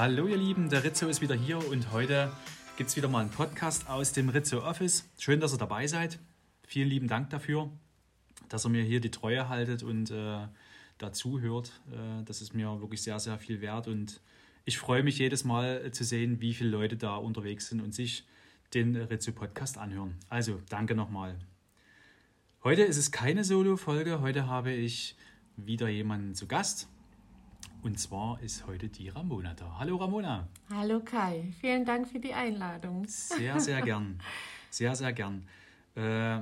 Hallo ihr Lieben, der Rizzo ist wieder hier und heute gibt es wieder mal einen Podcast aus dem Rizzo Office. Schön, dass ihr dabei seid. Vielen lieben Dank dafür, dass ihr mir hier die Treue haltet und äh, dazu hört. Äh, das ist mir wirklich sehr, sehr viel wert und ich freue mich jedes Mal zu sehen, wie viele Leute da unterwegs sind und sich den Rizzo Podcast anhören. Also danke nochmal. Heute ist es keine Solo-Folge. Heute habe ich wieder jemanden zu Gast. Und zwar ist heute die Ramona da. Hallo Ramona. Hallo Kai, vielen Dank für die Einladung. Sehr, sehr gern. Sehr, sehr gern. Äh,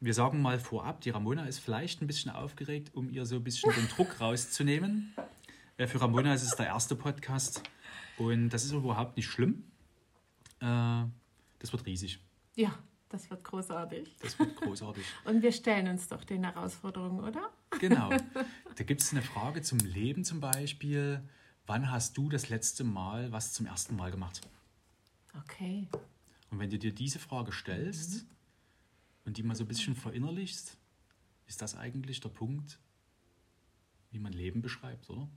wir sagen mal vorab, die Ramona ist vielleicht ein bisschen aufgeregt, um ihr so ein bisschen den Druck rauszunehmen. Äh, für Ramona ist es der erste Podcast und das ist überhaupt nicht schlimm. Äh, das wird riesig. Ja, das wird großartig. Das wird großartig. Und wir stellen uns doch den Herausforderungen, oder? Genau. Da gibt es eine Frage zum Leben zum Beispiel. Wann hast du das letzte Mal was zum ersten Mal gemacht? Okay. Und wenn du dir diese Frage stellst mhm. und die mal so ein bisschen verinnerlichst, ist das eigentlich der Punkt, wie man Leben beschreibt, oder?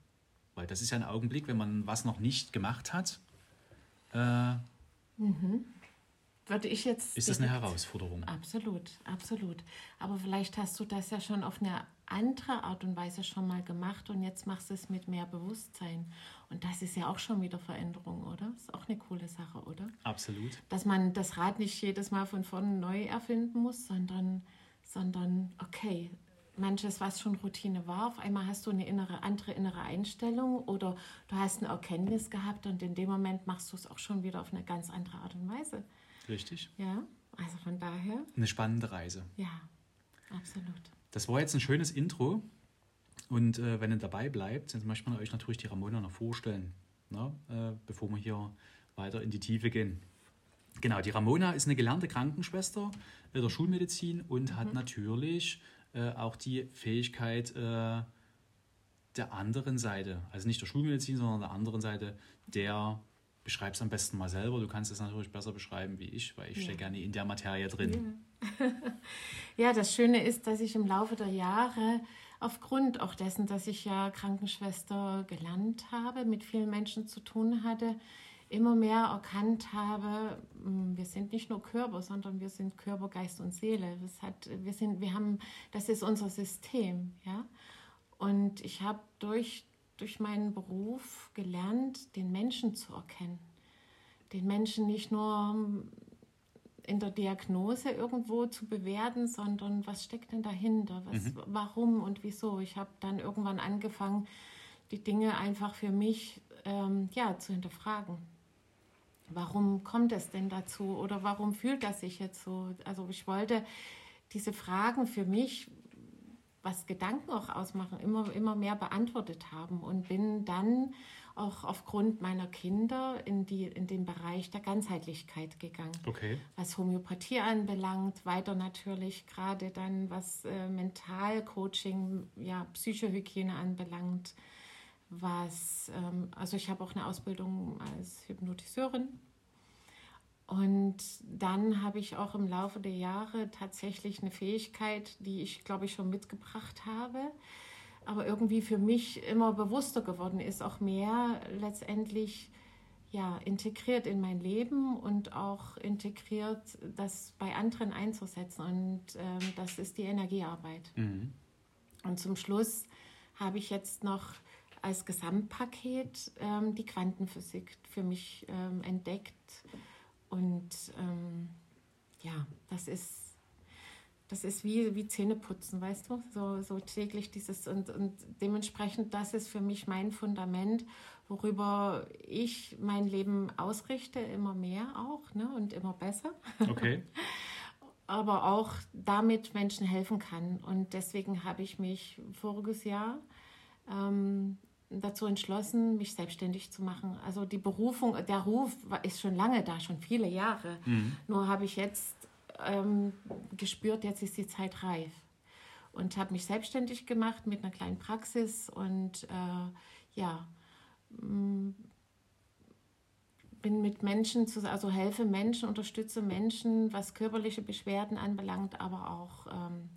Weil das ist ja ein Augenblick, wenn man was noch nicht gemacht hat. Äh, mhm würde ich jetzt. Ist das eine Herausforderung? Absolut, absolut. Aber vielleicht hast du das ja schon auf eine andere Art und Weise schon mal gemacht und jetzt machst du es mit mehr Bewusstsein. Und das ist ja auch schon wieder Veränderung, oder? Ist auch eine coole Sache, oder? Absolut. Dass man das Rad nicht jedes Mal von vorne neu erfinden muss, sondern, sondern okay, manches, was schon Routine war, auf einmal hast du eine innere, andere innere Einstellung oder du hast eine Erkenntnis gehabt und in dem Moment machst du es auch schon wieder auf eine ganz andere Art und Weise. Richtig. Ja, also von daher. Eine spannende Reise. Ja, absolut. Das war jetzt ein schönes Intro. Und äh, wenn ihr dabei bleibt, dann möchte man euch natürlich die Ramona noch vorstellen, ne? äh, bevor wir hier weiter in die Tiefe gehen. Genau, die Ramona ist eine gelernte Krankenschwester der Schulmedizin und mhm. hat natürlich äh, auch die Fähigkeit äh, der anderen Seite, also nicht der Schulmedizin, sondern der anderen Seite der beschreib es am besten mal selber. Du kannst es natürlich besser beschreiben wie ich, weil ich ja. stecke gerne in der Materie drin. Ja. ja, das Schöne ist, dass ich im Laufe der Jahre aufgrund auch dessen, dass ich ja Krankenschwester gelernt habe, mit vielen Menschen zu tun hatte, immer mehr erkannt habe, hm, wir sind nicht nur Körper, sondern wir sind Körper, Geist und Seele. Das hat, wir sind, wir haben, das ist unser System, ja. Und ich habe durch durch meinen Beruf gelernt, den Menschen zu erkennen. Den Menschen nicht nur in der Diagnose irgendwo zu bewerten, sondern was steckt denn dahinter? Was, mhm. Warum und wieso? Ich habe dann irgendwann angefangen, die Dinge einfach für mich ähm, ja, zu hinterfragen. Warum kommt es denn dazu oder warum fühlt das sich jetzt so? Also ich wollte diese Fragen für mich was Gedanken auch ausmachen, immer, immer mehr beantwortet haben und bin dann auch aufgrund meiner Kinder in, die, in den Bereich der Ganzheitlichkeit gegangen. Okay. Was Homöopathie anbelangt, weiter natürlich gerade dann, was äh, Mentalcoaching, ja, Psychohygiene anbelangt, was, ähm, also ich habe auch eine Ausbildung als Hypnotiseurin und dann habe ich auch im Laufe der Jahre tatsächlich eine Fähigkeit, die ich, glaube ich, schon mitgebracht habe, aber irgendwie für mich immer bewusster geworden ist, auch mehr letztendlich ja, integriert in mein Leben und auch integriert, das bei anderen einzusetzen. Und ähm, das ist die Energiearbeit. Mhm. Und zum Schluss habe ich jetzt noch als Gesamtpaket ähm, die Quantenphysik für mich ähm, entdeckt und ähm, ja, das ist, das ist wie, wie Zähneputzen, weißt du? So, so täglich dieses und, und dementsprechend, das ist für mich mein Fundament, worüber ich mein Leben ausrichte, immer mehr auch ne? und immer besser. Okay. Aber auch damit Menschen helfen kann. Und deswegen habe ich mich voriges Jahr ähm, dazu entschlossen, mich selbstständig zu machen. Also die Berufung, der Ruf ist schon lange da, schon viele Jahre. Mhm. Nur habe ich jetzt ähm, gespürt, jetzt ist die Zeit reif. Und habe mich selbstständig gemacht mit einer kleinen Praxis und äh, ja, mm, bin mit Menschen, zu, also helfe Menschen, unterstütze Menschen, was körperliche Beschwerden anbelangt, aber auch ähm,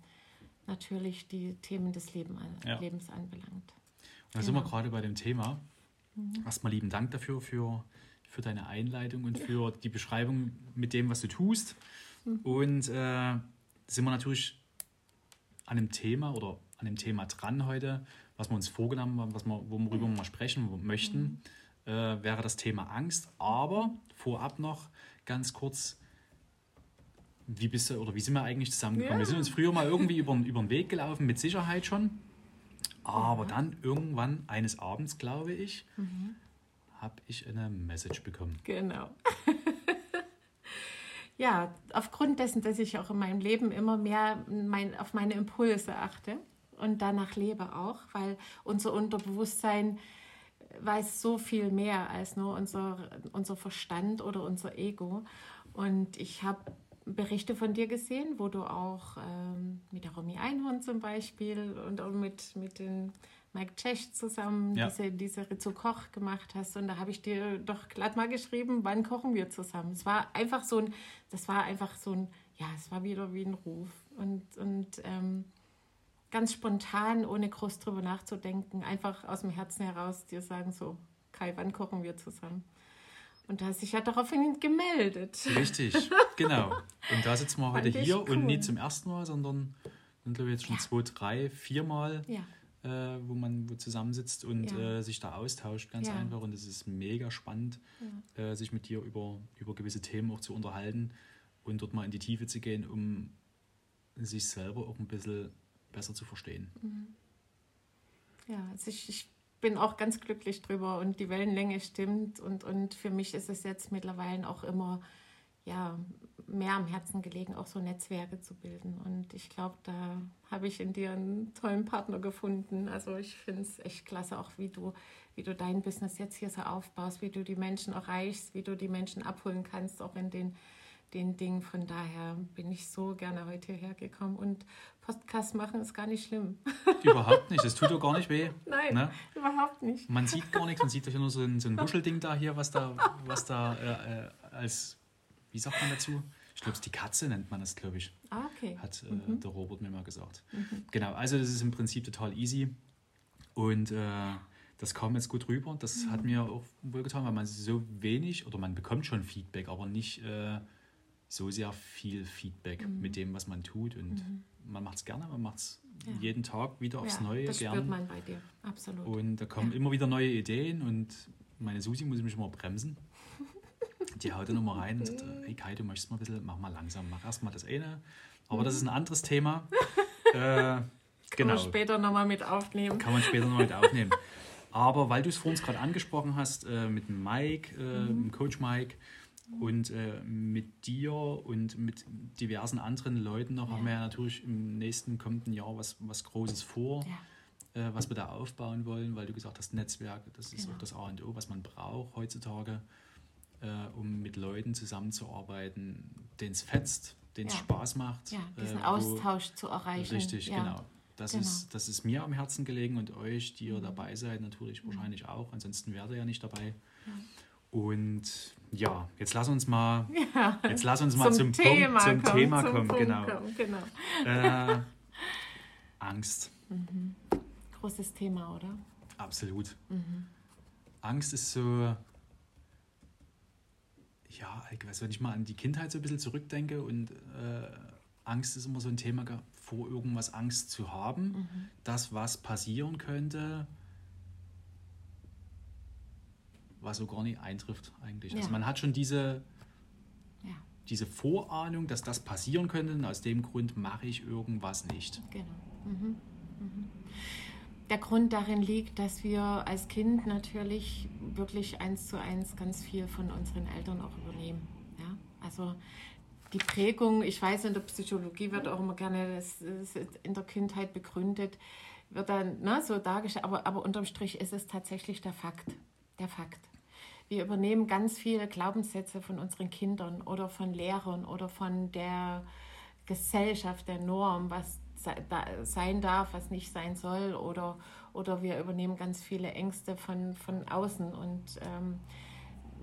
natürlich die Themen des Leben, ja. Lebens anbelangt. Da sind wir genau. gerade bei dem Thema. Mhm. Erstmal lieben Dank dafür, für, für deine Einleitung und für die Beschreibung mit dem, was du tust. Mhm. Und äh, sind wir natürlich an einem Thema oder an dem Thema dran heute, was wir uns vorgenommen haben, was wir, worüber wir mal sprechen möchten, mhm. äh, wäre das Thema Angst. Aber vorab noch ganz kurz, wie bist du oder wie sind wir eigentlich zusammengekommen? Ja. Wir sind uns früher mal irgendwie über, über den Weg gelaufen, mit Sicherheit schon. Aber ja. dann irgendwann eines Abends, glaube ich, mhm. habe ich eine Message bekommen. Genau. ja, aufgrund dessen, dass ich auch in meinem Leben immer mehr mein, auf meine Impulse achte und danach lebe auch, weil unser Unterbewusstsein weiß so viel mehr als nur unser, unser Verstand oder unser Ego. Und ich habe Berichte von dir gesehen, wo du auch ähm, mit der Romy Einhorn zum Beispiel und auch mit, mit den Mike Tschech zusammen ja. diese, diese Rizzo Koch gemacht hast. Und da habe ich dir doch glatt mal geschrieben, wann kochen wir zusammen. Es war einfach so ein, das war einfach so ein, ja, es war wieder wie ein Ruf. Und, und ähm, ganz spontan, ohne groß drüber nachzudenken, einfach aus dem Herzen heraus dir sagen, so, Kai, wann kochen wir zusammen? Und da hast dich ja daraufhin gemeldet. Richtig, genau. Und da sitzen wir heute hier cool. und nicht zum ersten Mal, sondern sind glaube ich jetzt schon ja. zwei, drei, vier Mal, ja. äh, wo man wo zusammensitzt und ja. äh, sich da austauscht, ganz einfach. Und es ist mega spannend, äh, sich mit dir über, über gewisse Themen auch zu unterhalten und dort mal in die Tiefe zu gehen, um sich selber auch ein bisschen besser zu verstehen. Mhm. Ja, also ich, ich bin auch ganz glücklich drüber und die Wellenlänge stimmt. Und, und für mich ist es jetzt mittlerweile auch immer ja, mehr am Herzen gelegen, auch so Netzwerke zu bilden. Und ich glaube, da habe ich in dir einen tollen Partner gefunden. Also ich finde es echt klasse, auch wie du, wie du dein Business jetzt hier so aufbaust, wie du die Menschen erreichst, wie du die Menschen abholen kannst, auch in den den Dingen. Von daher bin ich so gerne heute hergekommen. Und Podcast machen ist gar nicht schlimm. Überhaupt nicht. Es tut doch gar nicht weh. Nein, ne? überhaupt nicht. Man sieht gar nichts. Man sieht doch nur so ein, so ein Wuschelding da hier, was da, was da äh, äh als, wie sagt man dazu? Ich glaube, die Katze nennt man das, glaube ich. Ah, okay. Hat äh, mhm. der Robert mir mal gesagt. Mhm. Genau, also das ist im Prinzip total easy. Und äh, das kam jetzt gut rüber. Das mhm. hat mir auch wohl getan, weil man so wenig, oder man bekommt schon Feedback, aber nicht äh, so sehr viel Feedback mhm. mit dem, was man tut. Und mhm. man macht es gerne, man macht es ja. jeden Tag wieder aufs ja, Neue. Das gern. spürt man bei dir, absolut. Und da kommen ja. immer wieder neue Ideen und meine Susi muss mich immer bremsen. Die haut dann immer rein und sagt, hey Kai, du möchtest mal ein bisschen, mach mal langsam, mach erst mal das eine. Aber das ist ein anderes Thema. äh, Kann genau. man später nochmal mit aufnehmen. Kann man später nochmal mit aufnehmen. Aber weil du es vor uns gerade angesprochen hast, äh, mit Mike, äh, mhm. Coach Mike, und äh, mit dir und mit diversen anderen Leuten noch ja. haben wir ja natürlich im nächsten kommenden Jahr was, was Großes vor, ja. äh, was wir da aufbauen wollen, weil du gesagt hast, Netzwerk, das ist genau. auch das A und O, was man braucht heutzutage, äh, um mit Leuten zusammenzuarbeiten, denen es fetzt, denen es ja. Spaß macht. Ja, diesen äh, wo, Austausch zu erreichen. Richtig, genau. Das, genau. Ist, das ist mir am Herzen gelegen und euch, die ihr mhm. dabei seid, natürlich mhm. wahrscheinlich auch. Ansonsten wärt ihr ja nicht dabei. Und ja, jetzt lass uns mal, ja, jetzt lass uns mal zum, zum Thema Punkt, zum kommen, Thema zum kommen. Punkt genau. Kommen, genau. Äh, Angst. Mhm. Großes Thema, oder? Absolut. Mhm. Angst ist so, ja, ich weiß, wenn ich mal an die Kindheit so ein bisschen zurückdenke und äh, Angst ist immer so ein Thema, vor irgendwas Angst zu haben, mhm. dass was passieren könnte, was so gar nicht eintrifft eigentlich. Also ja. Also man hat schon diese, ja. diese Vorahnung, dass das passieren könnte und aus dem Grund mache ich irgendwas nicht. Genau. Mhm. Mhm. Der Grund darin liegt, dass wir als Kind natürlich wirklich eins zu eins ganz viel von unseren Eltern auch übernehmen. Ja? Also die Prägung, ich weiß, in der Psychologie wird auch immer gerne das, das in der Kindheit begründet, wird dann ne, so dargestellt, aber, aber unterm Strich ist es tatsächlich der Fakt. Der Fakt. Wir übernehmen ganz viele Glaubenssätze von unseren Kindern oder von Lehrern oder von der Gesellschaft, der Norm, was sein darf, was nicht sein soll. Oder, oder wir übernehmen ganz viele Ängste von, von außen. Und ähm,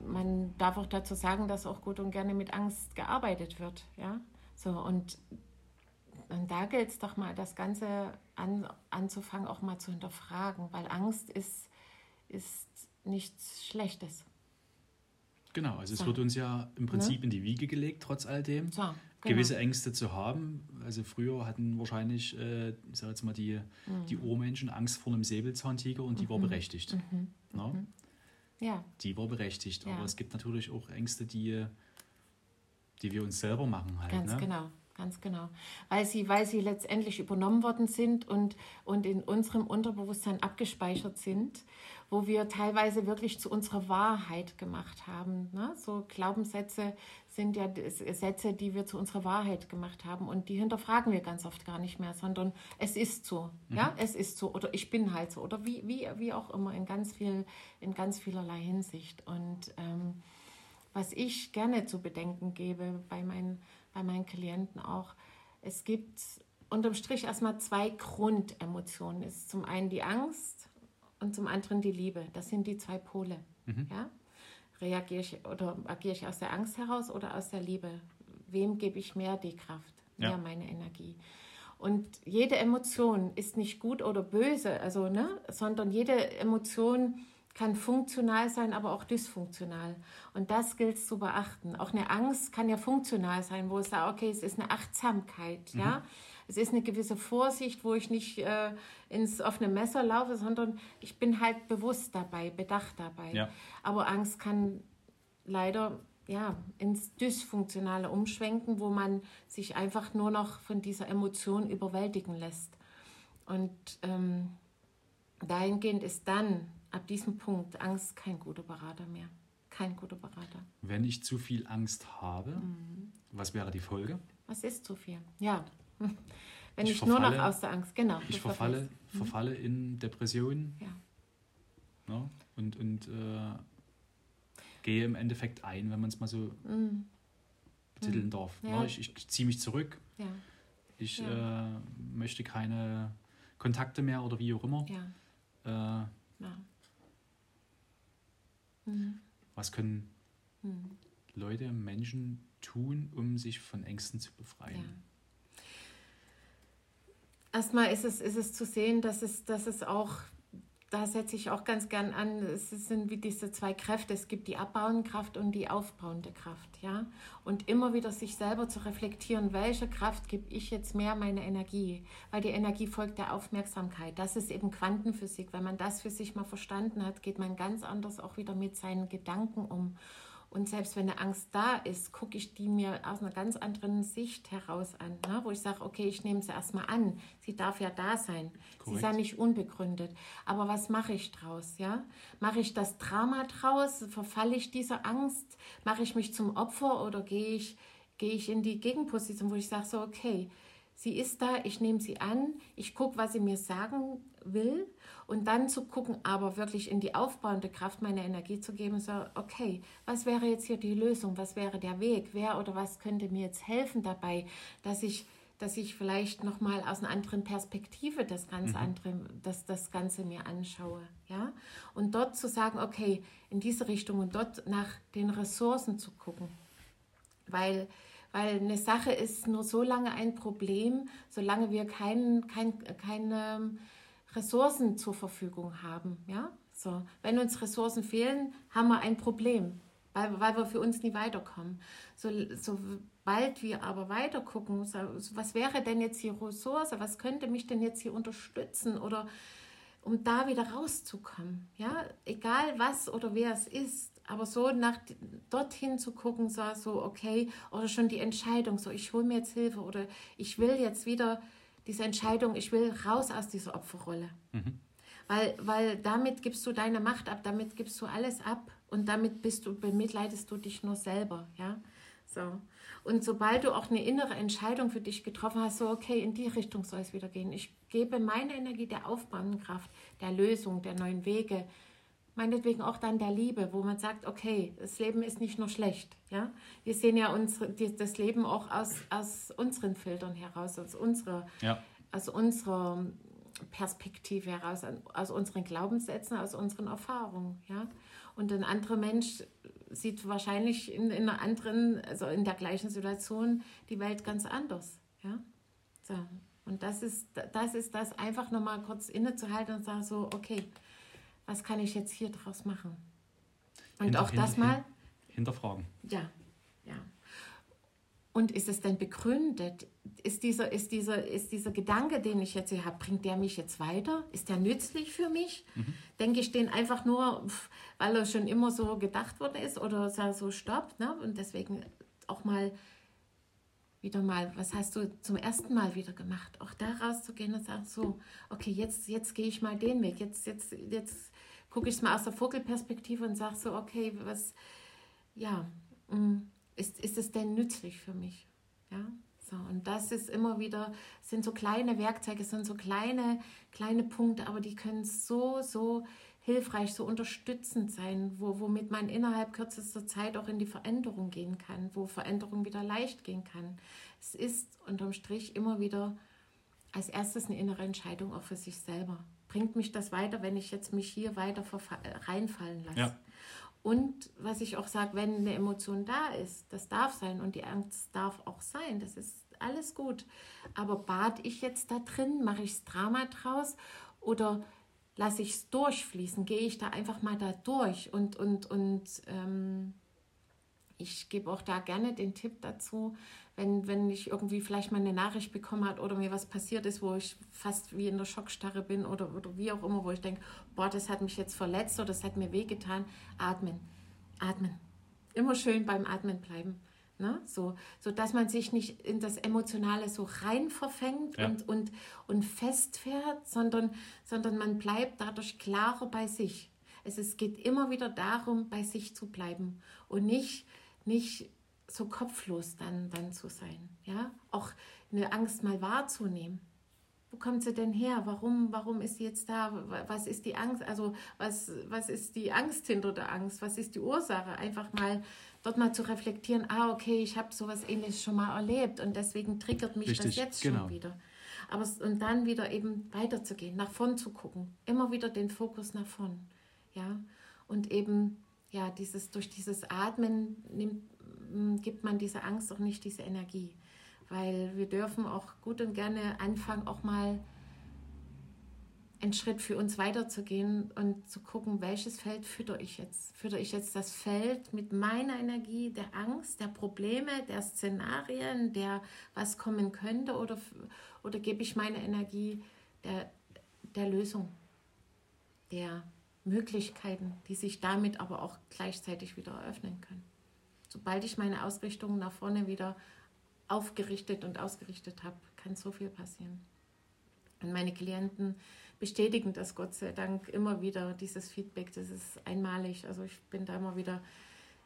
man darf auch dazu sagen, dass auch gut und gerne mit Angst gearbeitet wird. Ja? So, und, und da gilt es doch mal, das Ganze an, anzufangen, auch mal zu hinterfragen, weil Angst ist, ist nichts Schlechtes. Genau, also so. es wird uns ja im Prinzip ne? in die Wiege gelegt, trotz all dem, so, genau. gewisse Ängste zu haben. Also früher hatten wahrscheinlich, äh, ich sag jetzt mal, die, mhm. die Urmenschen Angst vor einem Säbelzahntiger und die mhm. war berechtigt. Mhm. No? Mhm. Ja. Die war berechtigt. Ja. Aber es gibt natürlich auch Ängste, die, die wir uns selber machen halt. Ganz ne? genau ganz genau. Weil sie, weil sie letztendlich übernommen worden sind und, und in unserem Unterbewusstsein abgespeichert sind wo wir teilweise wirklich zu unserer Wahrheit gemacht haben. Ne? So Glaubenssätze sind ja Sätze, die wir zu unserer Wahrheit gemacht haben und die hinterfragen wir ganz oft gar nicht mehr, sondern es ist so, mhm. ja, es ist so oder ich bin halt so oder wie, wie, wie auch immer in ganz viel, in ganz vielerlei Hinsicht. Und ähm, was ich gerne zu bedenken gebe bei meinen, bei meinen Klienten auch, es gibt unterm Strich erstmal zwei Grundemotionen. Es ist zum einen die Angst und zum anderen die Liebe. Das sind die zwei Pole. Mhm. Ja? Reagiere ich oder agiere ich aus der Angst heraus oder aus der Liebe? Wem gebe ich mehr die Kraft, mehr ja. meine Energie? Und jede Emotion ist nicht gut oder böse, also, ne, sondern jede Emotion kann funktional sein, aber auch dysfunktional. Und das gilt es zu beachten. Auch eine Angst kann ja funktional sein, wo es sagt, okay, es ist eine Achtsamkeit, mhm. ja es ist eine gewisse Vorsicht, wo ich nicht äh, ins offene Messer laufe, sondern ich bin halt bewusst dabei, bedacht dabei. Ja. Aber Angst kann leider ja, ins Dysfunktionale umschwenken, wo man sich einfach nur noch von dieser Emotion überwältigen lässt. Und ähm, dahingehend ist dann ab diesem Punkt Angst kein guter Berater mehr. Kein guter Berater. Wenn ich zu viel Angst habe, mhm. was wäre die Folge? Was ist zu viel? Ja, wenn ich, ich verfalle, nur noch aus der Angst, genau. Ich verfalle, mhm. verfalle in Depressionen ja. ne? und, und äh, gehe im Endeffekt ein, wenn man es mal so mhm. betiteln mhm. darf. Ja. Ne? Ich, ich ziehe mich zurück. Ja. Ich äh, möchte keine Kontakte mehr oder wie auch immer. Äh, mhm. Was können mhm. Leute, Menschen tun, um sich von Ängsten zu befreien? erstmal ist es, ist es zu sehen, dass es, dass es auch, da setze ich auch ganz gern an, es sind wie diese zwei Kräfte. Es gibt die abbauende Kraft und die aufbauende Kraft. Ja? Und immer wieder sich selber zu reflektieren, welche Kraft gebe ich jetzt mehr meine Energie? Weil die Energie folgt der Aufmerksamkeit. Das ist eben Quantenphysik. Wenn man das für sich mal verstanden hat, geht man ganz anders auch wieder mit seinen Gedanken um. Und selbst wenn eine Angst da ist, gucke ich die mir aus einer ganz anderen Sicht heraus an, ne? wo ich sage, okay, ich nehme sie erstmal an. Sie darf ja da sein. Korrekt. Sie ist ja nicht unbegründet. Aber was mache ich draus? Ja? Mache ich das Drama draus? Verfalle ich dieser Angst? Mache ich mich zum Opfer oder gehe ich, gehe ich in die Gegenposition, wo ich sage, so, okay, sie ist da, ich nehme sie an, ich gucke, was sie mir sagen will und dann zu gucken, aber wirklich in die aufbauende Kraft meine Energie zu geben, so, okay, was wäre jetzt hier die Lösung, was wäre der Weg, wer oder was könnte mir jetzt helfen dabei, dass ich dass ich vielleicht noch mal aus einer anderen Perspektive das ganze mhm. andere, das, das Ganze mir anschaue, ja, und dort zu sagen, okay, in diese Richtung und dort nach den Ressourcen zu gucken, weil weil eine Sache ist nur so lange ein Problem, solange wir kein, kein, keine Ressourcen zur Verfügung haben. Ja? So, wenn uns Ressourcen fehlen, haben wir ein Problem, weil, weil wir für uns nie weiterkommen. So, sobald wir aber weiter gucken, so, was wäre denn jetzt die Ressource, was könnte mich denn jetzt hier unterstützen oder um da wieder rauszukommen. Ja? Egal was oder wer es ist, aber so nach dorthin zu gucken, so, so okay, oder schon die Entscheidung, so ich hole mir jetzt Hilfe oder ich will jetzt wieder diese Entscheidung, ich will raus aus dieser Opferrolle. Mhm. Weil, weil damit gibst du deine Macht ab, damit gibst du alles ab und damit bist du, bemitleidest du dich nur selber, ja. So. Und sobald du auch eine innere Entscheidung für dich getroffen hast, so okay, in die Richtung soll es wieder gehen. Ich gebe meine Energie der aufbauenden Kraft, der Lösung, der neuen Wege, meinetwegen auch dann der Liebe, wo man sagt, okay, das Leben ist nicht nur schlecht. Ja? Wir sehen ja unsere, das Leben auch aus, aus unseren Filtern heraus, aus unserer, ja. aus unserer Perspektive heraus, aus unseren Glaubenssätzen, aus unseren Erfahrungen. Ja? Und ein anderer Mensch sieht wahrscheinlich in, in einer anderen, also in der gleichen Situation die Welt ganz anders. Ja? So. Und das ist, das ist das, einfach nochmal kurz innezuhalten und sagen so, okay, was kann ich jetzt hier draus machen? Und Hinter- auch das hinter- mal, Hinterfragen. ja, ja. Und ist es denn begründet? Ist dieser, ist dieser, ist dieser Gedanke, den ich jetzt hier habe, bringt der mich jetzt weiter? Ist der nützlich für mich? Denke ich den einfach nur, weil er schon immer so gedacht worden ist oder so, so stoppt? Ne? Und deswegen auch mal wieder mal, was hast du zum ersten Mal wieder gemacht? Auch da rauszugehen und sagen, so, okay, jetzt, jetzt gehe ich mal den Weg. Jetzt, jetzt, jetzt gucke ich es mal aus der Vogelperspektive und sage so, okay, was, ja, mm, ist, ist es denn nützlich für mich? Ja, so, und das ist immer wieder, sind so kleine Werkzeuge, sind so kleine, kleine Punkte, aber die können so, so hilfreich, so unterstützend sein, wo, womit man innerhalb kürzester Zeit auch in die Veränderung gehen kann, wo Veränderung wieder leicht gehen kann. Es ist unterm Strich immer wieder als erstes eine innere Entscheidung auch für sich selber. Bringt mich das weiter, wenn ich jetzt mich hier weiter äh, reinfallen lasse? Ja. Und was ich auch sage, wenn eine Emotion da ist, das darf sein und die Angst darf auch sein, das ist alles gut. Aber bad ich jetzt da drin, mache ich das Drama draus oder lasse ich es durchfließen, gehe ich da einfach mal da durch und, und, und ähm, ich gebe auch da gerne den Tipp dazu, wenn, wenn ich irgendwie vielleicht mal eine Nachricht bekommen habe oder mir was passiert ist, wo ich fast wie in der Schockstarre bin oder, oder wie auch immer, wo ich denke, boah, das hat mich jetzt verletzt oder das hat mir wehgetan, atmen, atmen. Immer schön beim Atmen bleiben. Ne? So, so dass man sich nicht in das Emotionale so rein verfängt Ja. und, und, und festfährt, sondern, sondern man bleibt dadurch klarer bei sich. Es ist, geht immer wieder darum, bei sich zu bleiben und nicht, nicht so kopflos dann, dann zu sein. Ja? Auch eine Angst mal wahrzunehmen. Wo kommt sie denn her? Warum, warum ist sie jetzt da? Was ist die Angst? Also was, was ist die Angst hinter der Angst? Was ist die Ursache? Einfach mal dort mal zu reflektieren, ah, okay, ich habe sowas ähnliches schon mal erlebt und deswegen triggert mich Richtig, das jetzt genau. schon wieder. Aber und dann wieder eben weiterzugehen, nach vorn zu gucken, immer wieder den Fokus nach vorn. Ja, und eben, ja, dieses, durch dieses Atmen nimmt, gibt man dieser Angst auch nicht diese Energie. Weil wir dürfen auch gut und gerne anfangen, auch mal einen Schritt für uns weiterzugehen und zu gucken, welches Feld fütter ich jetzt? Fütter ich jetzt das Feld mit meiner Energie der Angst, der Probleme, der Szenarien, der was kommen könnte oder, oder gebe ich meine Energie der, der Lösung, der Möglichkeiten, die sich damit aber auch gleichzeitig wieder eröffnen können? Sobald ich meine Ausrichtung nach vorne wieder aufgerichtet und ausgerichtet habe, kann so viel passieren. Und meine Klienten bestätigen das Gott sei Dank immer wieder, dieses Feedback, das ist einmalig. Also ich bin da immer wieder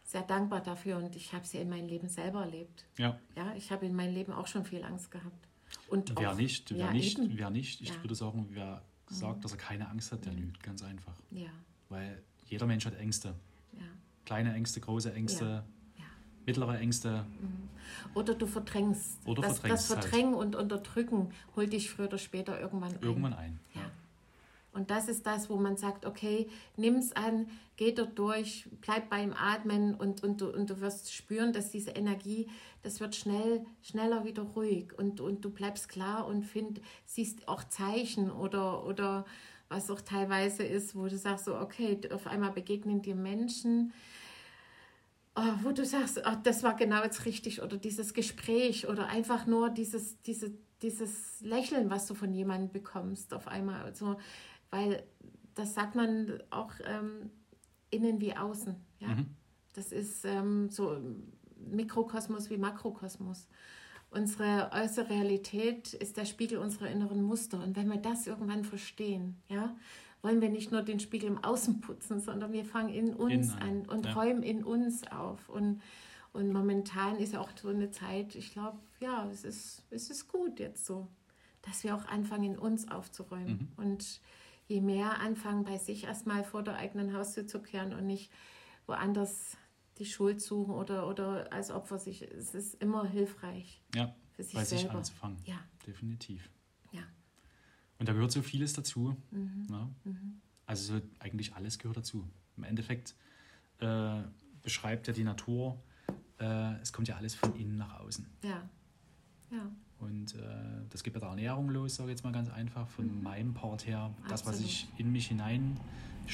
sehr dankbar dafür und ich habe sie in meinem Leben selber erlebt. Ja. Ja, ich habe in meinem Leben auch schon viel Angst gehabt. Und Wer auch, nicht, wer ja, nicht, eben. wer nicht, ich Ja. Mhm. würde sagen, wer sagt, dass er keine Angst hat, der lügt, ganz einfach. Ja, Weil jeder Mensch hat Ängste. ja, Kleine Ängste, große Ängste. Mittlere Ängste. Oder du verdrängst. Oder das, verdrängst das halt. Verdrängen und Unterdrücken holt dich früher oder später irgendwann ein. Irgendwann ein. Ja. Und das ist das, wo man sagt, okay, nimm's an, geh dort durch, bleib beim Atmen und, und, du, und du wirst spüren, dass diese Energie, das wird schnell, schneller wieder ruhig und, und du bleibst klar und find, siehst auch Zeichen oder, oder was auch teilweise ist, wo du sagst so, okay, auf einmal begegnen dir Menschen, wo du sagst, oh, das war genau jetzt richtig oder dieses Gespräch oder einfach nur dieses, diese, dieses Lächeln, was du von jemandem bekommst auf einmal. Also, weil das sagt man auch ähm, innen wie außen. Ja? Mhm. Das ist ähm, so Mikrokosmos wie Makrokosmos. Unsere äußere Realität ist der Spiegel unserer inneren Muster. Und wenn wir das irgendwann verstehen, ja, wollen wir nicht nur den Spiegel im Außen putzen, sondern wir fangen in uns Innen an an, und ja. räumen in uns auf. Und, und momentan ist ja auch so eine Zeit, ich glaube, ja, es ist, es ist gut jetzt so, dass wir auch anfangen, in uns aufzuräumen. Mhm. Und je mehr anfangen, bei sich erstmal vor der eigenen Haustür zu kehren und nicht woanders die Schuld suchen oder, oder als Opfer sich, es ist immer hilfreich Ja, für sich bei sich selber. anzufangen. Ja, Definitiv. ja. Und da gehört so vieles dazu. Mhm. Ne? Also so eigentlich alles gehört dazu. Im Endeffekt äh, beschreibt ja die Natur, äh, es kommt ja alles von innen nach außen. Ja, ja. Und äh, das geht bei der Ernährung los, sage ich jetzt mal ganz einfach, von Mhm. meinem Part her. Das, was Absolut. ich in mich hineinstopfe,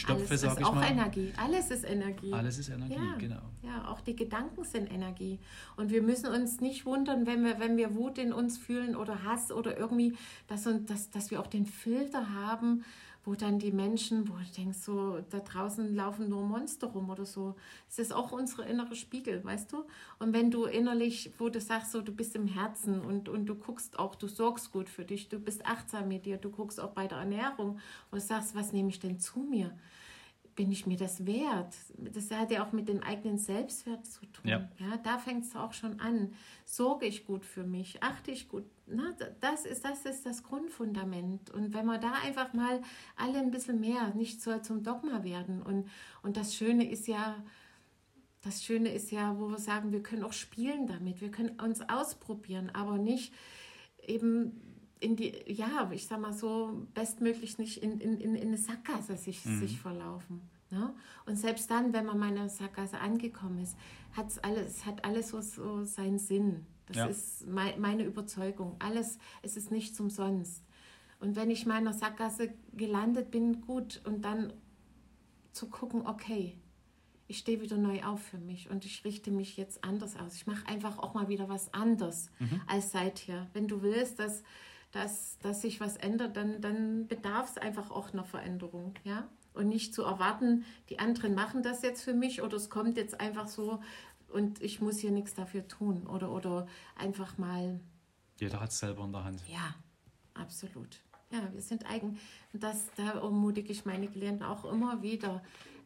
Alles sage ist ich auch mal. Energie. Alles ist Energie. Alles ist Energie, Ja. genau. Ja, auch die Gedanken sind Energie. Und wir müssen uns nicht wundern, wenn wir, wenn wir Wut in uns fühlen oder Hass oder irgendwie, dass, uns, dass, dass wir auch den Filter haben, wo dann die Menschen, wo du denkst, so, da draußen laufen nur Monster rum oder so. Es ist auch unsere innere Spiegel, weißt du? Und wenn du innerlich, wo du sagst, so, du bist im Herzen und, und du guckst auch, du sorgst gut für dich, du bist achtsam mit dir, du guckst auch bei der Ernährung und sagst, was nehme ich denn zu mir? bin ich mir das wert? Das hat ja auch mit dem eigenen Selbstwert zu tun. Ja. da fängt es auch schon an. Sorge ich gut für mich? Achte ich gut? Na, das, ist, das ist das Grundfundament. Und wenn wir da einfach mal alle ein bisschen mehr, nicht so zum Dogma werden. Und, und das Schöne ist ja, das Schöne ist ja, wo wir sagen, wir können auch spielen damit, wir können uns ausprobieren, aber nicht eben in die, ja, ich sag mal so, bestmöglich nicht in, in, in in eine Sackgasse sich, sich verlaufen. Ne? Und selbst dann, wenn man mal in einer Sackgasse angekommen ist, hat's alles, hat alles so, so seinen Sinn. Das Ja. ist mei- meine Überzeugung. Alles, es ist nichts umsonst. Und wenn ich mal in einer Sackgasse gelandet bin, gut, und dann zu gucken, okay, ich stehe wieder neu auf für mich und ich richte mich jetzt anders aus. Ich mache einfach auch mal wieder was anders als seither. Wenn du willst, dass, dass, dass sich was ändert, dann, dann bedarf es einfach auch einer Veränderung. Ja? Und nicht zu erwarten, die anderen machen das jetzt für mich oder es kommt jetzt einfach so und ich muss hier nichts dafür tun. Oder, oder einfach mal Jeder hat es selber in der Hand. ja, absolut. Ja, wir sind eigen. Und das, da ermutige ich meine Klienten auch immer wieder,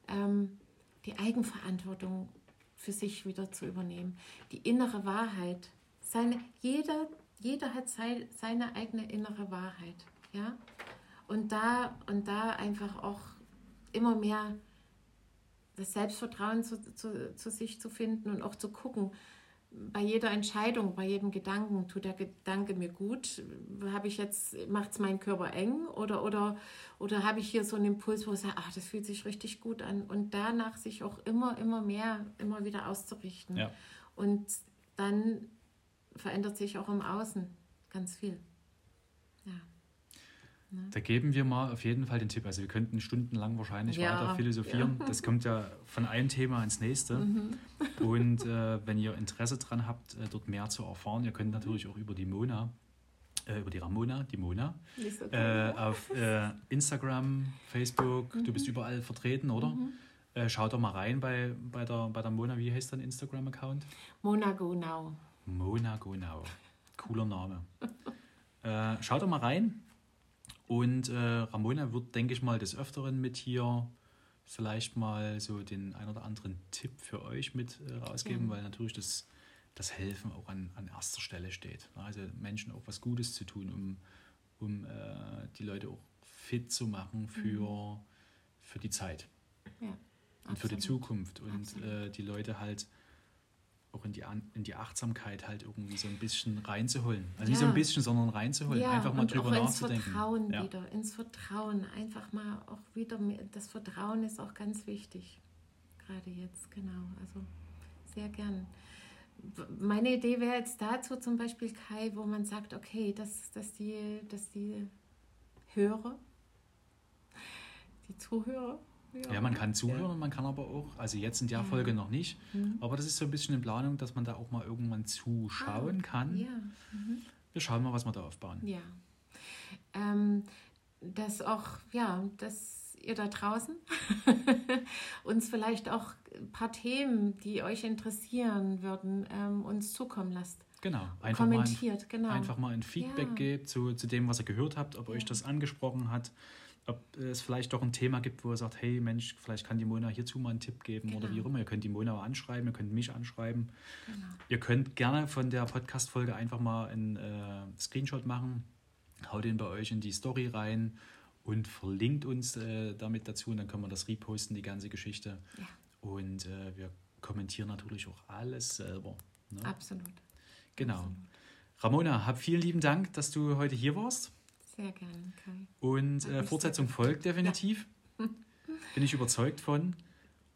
ähm, die Eigenverantwortung für sich wieder zu übernehmen. Die innere Wahrheit. Seine, jeder, jeder hat sei, seine eigene innere Wahrheit. Ja? Und, da, und da einfach auch immer mehr das Selbstvertrauen zu, zu, zu sich zu finden und auch zu gucken, bei jeder Entscheidung, bei jedem Gedanken, tut der Gedanke mir gut? Habe ich jetzt, macht es meinen Körper eng oder, oder, oder habe ich hier so einen Impuls, wo ich sage, ach, das fühlt sich richtig gut an und danach sich auch immer, immer mehr, immer wieder auszurichten. Ja. Und dann verändert sich auch im Außen ganz viel. Ja. Da geben wir mal auf jeden Fall den Tipp. Also wir könnten stundenlang wahrscheinlich Ja, weiter philosophieren. Das kommt ja von einem Thema ins nächste. Und äh, wenn ihr Interesse daran habt, äh, dort mehr zu erfahren, ihr könnt natürlich auch über die Mona, äh, über die Ramona, die Mona, so äh, auf äh, Instagram, Facebook, du bist überall vertreten, oder? Äh, schaut doch mal rein bei, bei, der, bei der Mona, wie heißt dein Instagram-Account? Monaco Now. Mona Gonau. Cooler Name. äh, schaut doch mal rein. Und äh, Ramona wird, denke ich mal, des Öfteren mit hier vielleicht mal so den ein oder anderen Tipp für euch mit äh, rausgeben, Ja. weil natürlich das, das Helfen auch an, an erster Stelle steht. Also Menschen auch was Gutes zu tun, um, um äh, die Leute auch fit zu machen für, für die Zeit Ja, und für die. Zukunft und äh, die Leute halt auch in die, in die Achtsamkeit halt irgendwie so ein bisschen reinzuholen. Also nicht so Ja. ein bisschen, sondern reinzuholen. Ja, Einfach mal und drüber auch ins nachzudenken. Vertrauen ja. wieder, ins Vertrauen. Einfach mal auch wieder, mehr, das Vertrauen ist auch ganz wichtig. Gerade jetzt, genau. Also sehr gern. Meine Idee wäre jetzt dazu zum Beispiel, Kai, wo man sagt, okay, dass, dass, die, dass die Hörer, die Zuhörer, Ja, man kann zuhören und man kann aber auch, also jetzt in der Ja. Folge noch nicht, Mhm. aber das ist so ein bisschen in Planung, dass man da auch mal irgendwann zuschauen Ah, kann. Ja. Wir schauen mal, was wir da aufbauen. Ja. Ähm, dass auch, ja, dass ihr da draußen uns vielleicht auch ein paar Themen, die euch interessieren würden, ähm, uns zukommen lasst. Genau. Einfach mal, ein, Kommentiert, genau. einfach mal ein Feedback Ja. gebt zu, zu dem, was ihr gehört habt, ob euch Ja. das angesprochen hat, ob es vielleicht doch ein Thema gibt, wo ihr sagt, hey Mensch, vielleicht kann die Mona hierzu mal einen Tipp geben oder Genau. wie auch immer. Ihr könnt die Mona auch anschreiben, ihr könnt mich anschreiben. Genau. Ihr könnt gerne von der Podcast-Folge einfach mal einen äh, Screenshot machen, haut den bei euch in die Story rein und verlinkt uns äh, damit dazu und dann können wir das reposten, die ganze Geschichte. Ja. Und äh, wir kommentieren natürlich auch alles selber. Ne? Absolut. Genau. Absolut. Ramona, hab vielen lieben Dank, dass du heute hier warst. Sehr gerne, Kai. Und äh, Fortsetzung folgt definitiv. Bin ich überzeugt von.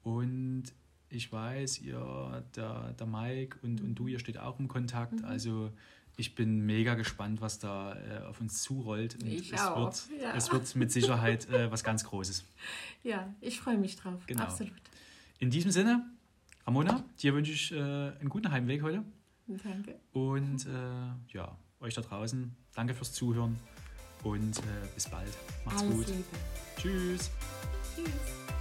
Und ich weiß, ihr, der, der Mike und, und du, ihr steht auch im Kontakt. Mhm. Also Ich bin mega gespannt, was da äh, auf uns zurollt. Und Ich es auch, Wird, ja. Es wird mit Sicherheit äh, was ganz Großes. Ja, ich freue mich drauf. Genau. Absolut. In diesem Sinne, Ramona, dir wünsche ich äh, einen guten Heimweg heute. Danke. Und äh, ja, euch da draußen, danke fürs Zuhören und äh, bis bald. Macht's Alles gut. Liebe. Tschüss. Tschüss.